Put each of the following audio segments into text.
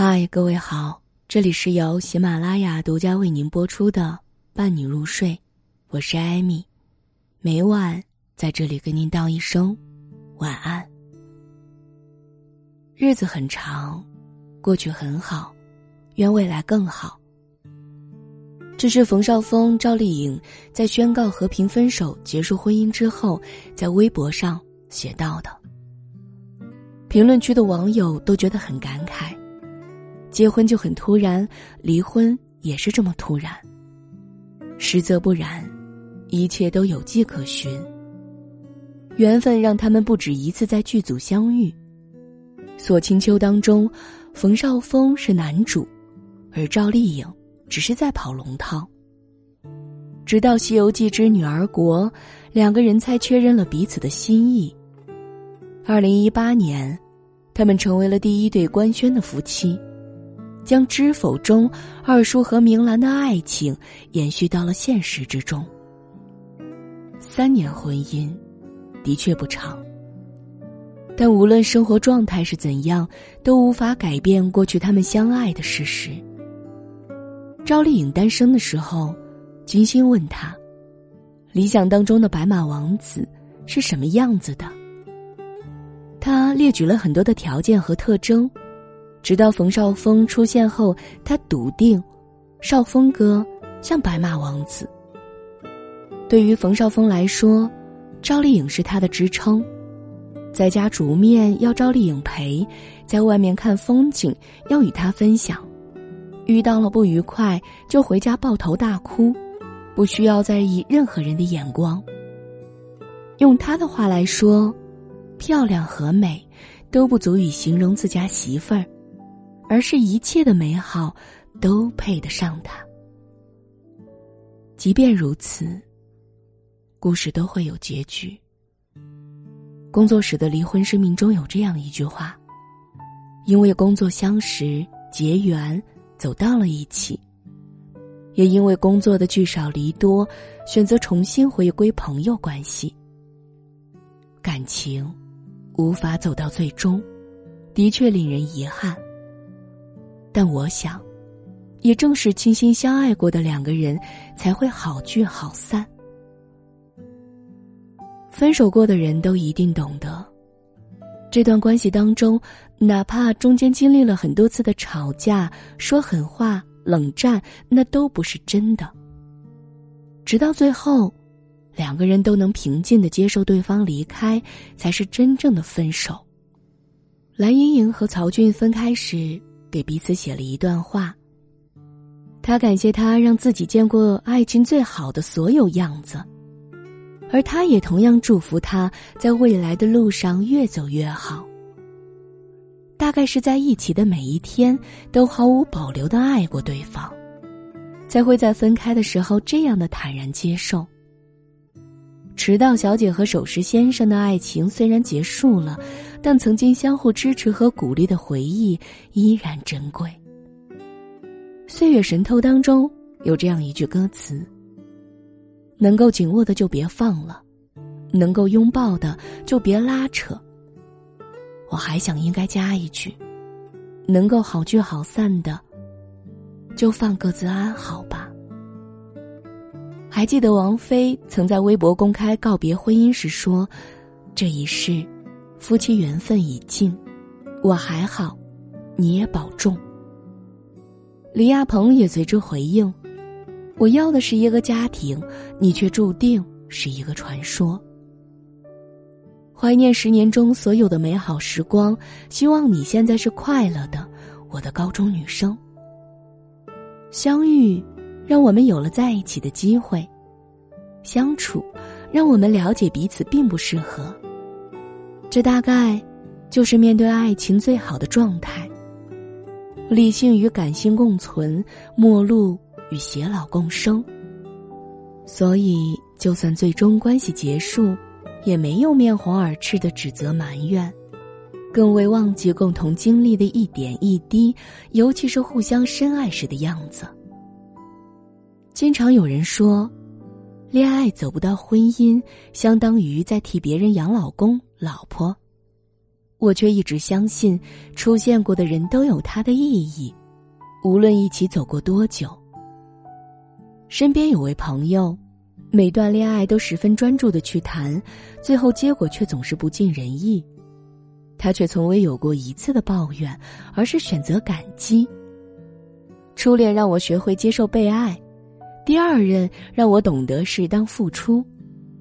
嗨，各位好，这里是由喜马拉雅独家为您播出的《伴你入睡》，我是艾米，每晚在这里跟您道一声晚安。日子很长，过去很好，愿未来更好。这是冯绍峰、赵丽颖在宣告和平分手、结束婚姻之后，在微博上写到的。评论区的网友都觉得很感慨。结婚就很突然，离婚也是这么突然。实则不然，一切都有迹可循。缘分让他们不止一次在剧组相遇。《锁清秋》当中，冯绍峰是男主，而赵丽颖只是在跑龙套。直到《西游记之女儿国》，两个人才确认了彼此的心意。二零一八年，他们成为了第一对官宣的夫妻。将《知否》中二叔和明兰的爱情延续到了现实之中。三年婚姻，的确不长，但无论生活状态是怎样，都无法改变过去他们相爱的事实。赵丽颖单身的时候，金星问他：“理想当中的白马王子是什么样子的？”他列举了很多的条件和特征。直到冯绍峰出现后，他笃定，绍峰哥像白马王子。对于冯绍峰来说，赵丽颖是他的支撑，在家煮面要赵丽颖陪，在外面看风景要与他分享，遇到了不愉快就回家抱头大哭，不需要在意任何人的眼光。用他的话来说，漂亮和美都不足以形容自家媳妇儿。而是一切的美好，都配得上他。即便如此，故事都会有结局。工作室的离婚声明中有这样一句话：因为工作相识结缘，走到了一起；也因为工作的聚少离多，选择重新回归朋友关系。感情无法走到最终，的确令人遗憾。但我想，也正是倾心相爱过的两个人，才会好聚好散。分手过的人都一定懂得，这段关系当中，哪怕中间经历了很多次的吵架、说狠话、冷战，那都不是真的。直到最后，两个人都能平静的接受对方离开，才是真正的分手。蓝盈莹和曹骏分开时。给彼此写了一段话。他感谢他让自己见过爱情最好的所有样子，而他也同样祝福他在未来的路上越走越好。大概是在一起的每一天都毫无保留的爱过对方，才会在分开的时候这样的坦然接受。迟到小姐和守时先生的爱情虽然结束了，但曾经相互支持和鼓励的回忆依然珍贵。《岁月神偷》当中有这样一句歌词：“能够紧握的就别放了，能够拥抱的就别拉扯。”我还想应该加一句：“能够好聚好散的，就放各自安好吧。”还记得王菲曾在微博公开告别婚姻时说：“这一世，夫妻缘分已尽，我还好，你也保重。”李亚鹏也随之回应：“我要的是一个家庭，你却注定是一个传说。”怀念十年中所有的美好时光，希望你现在是快乐的，我的高中女生。相遇。让我们有了在一起的机会，相处，让我们了解彼此并不适合。这大概就是面对爱情最好的状态。理性与感性共存，陌路与偕老共生。所以，就算最终关系结束，也没有面红耳赤的指责埋怨，更未忘记共同经历的一点一滴，尤其是互相深爱时的样子。经常有人说，恋爱走不到婚姻，相当于在替别人养老公、老婆。我却一直相信，出现过的人都有他的意义，无论一起走过多久。身边有位朋友，每段恋爱都十分专注的去谈，最后结果却总是不尽人意。他却从未有过一次的抱怨，而是选择感激。初恋让我学会接受被爱，第二任让我懂得适当付出，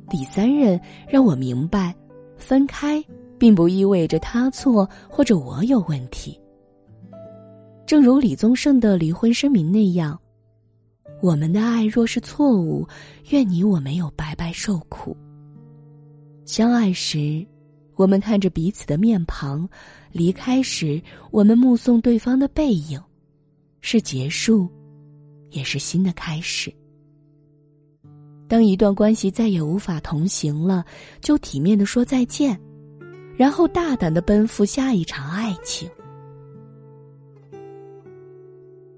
第三任让我明白，分开并不意味着他错或者我有问题。正如李宗盛的离婚声明那样：“我们的爱若是错误，愿你我没有白白受苦。”相爱时。我们看着彼此的面庞，离开时，我们目送对方的背影，是结束，也是新的开始。当一段关系再也无法同行了，就体面的说再见，然后大胆的奔赴下一场爱情。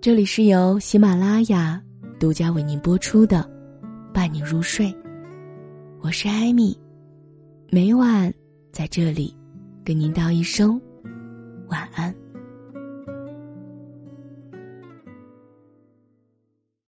这里是由喜马拉雅独家为您播出的《伴你入睡》，我是艾米，每晚。在这里，跟您道一声晚安。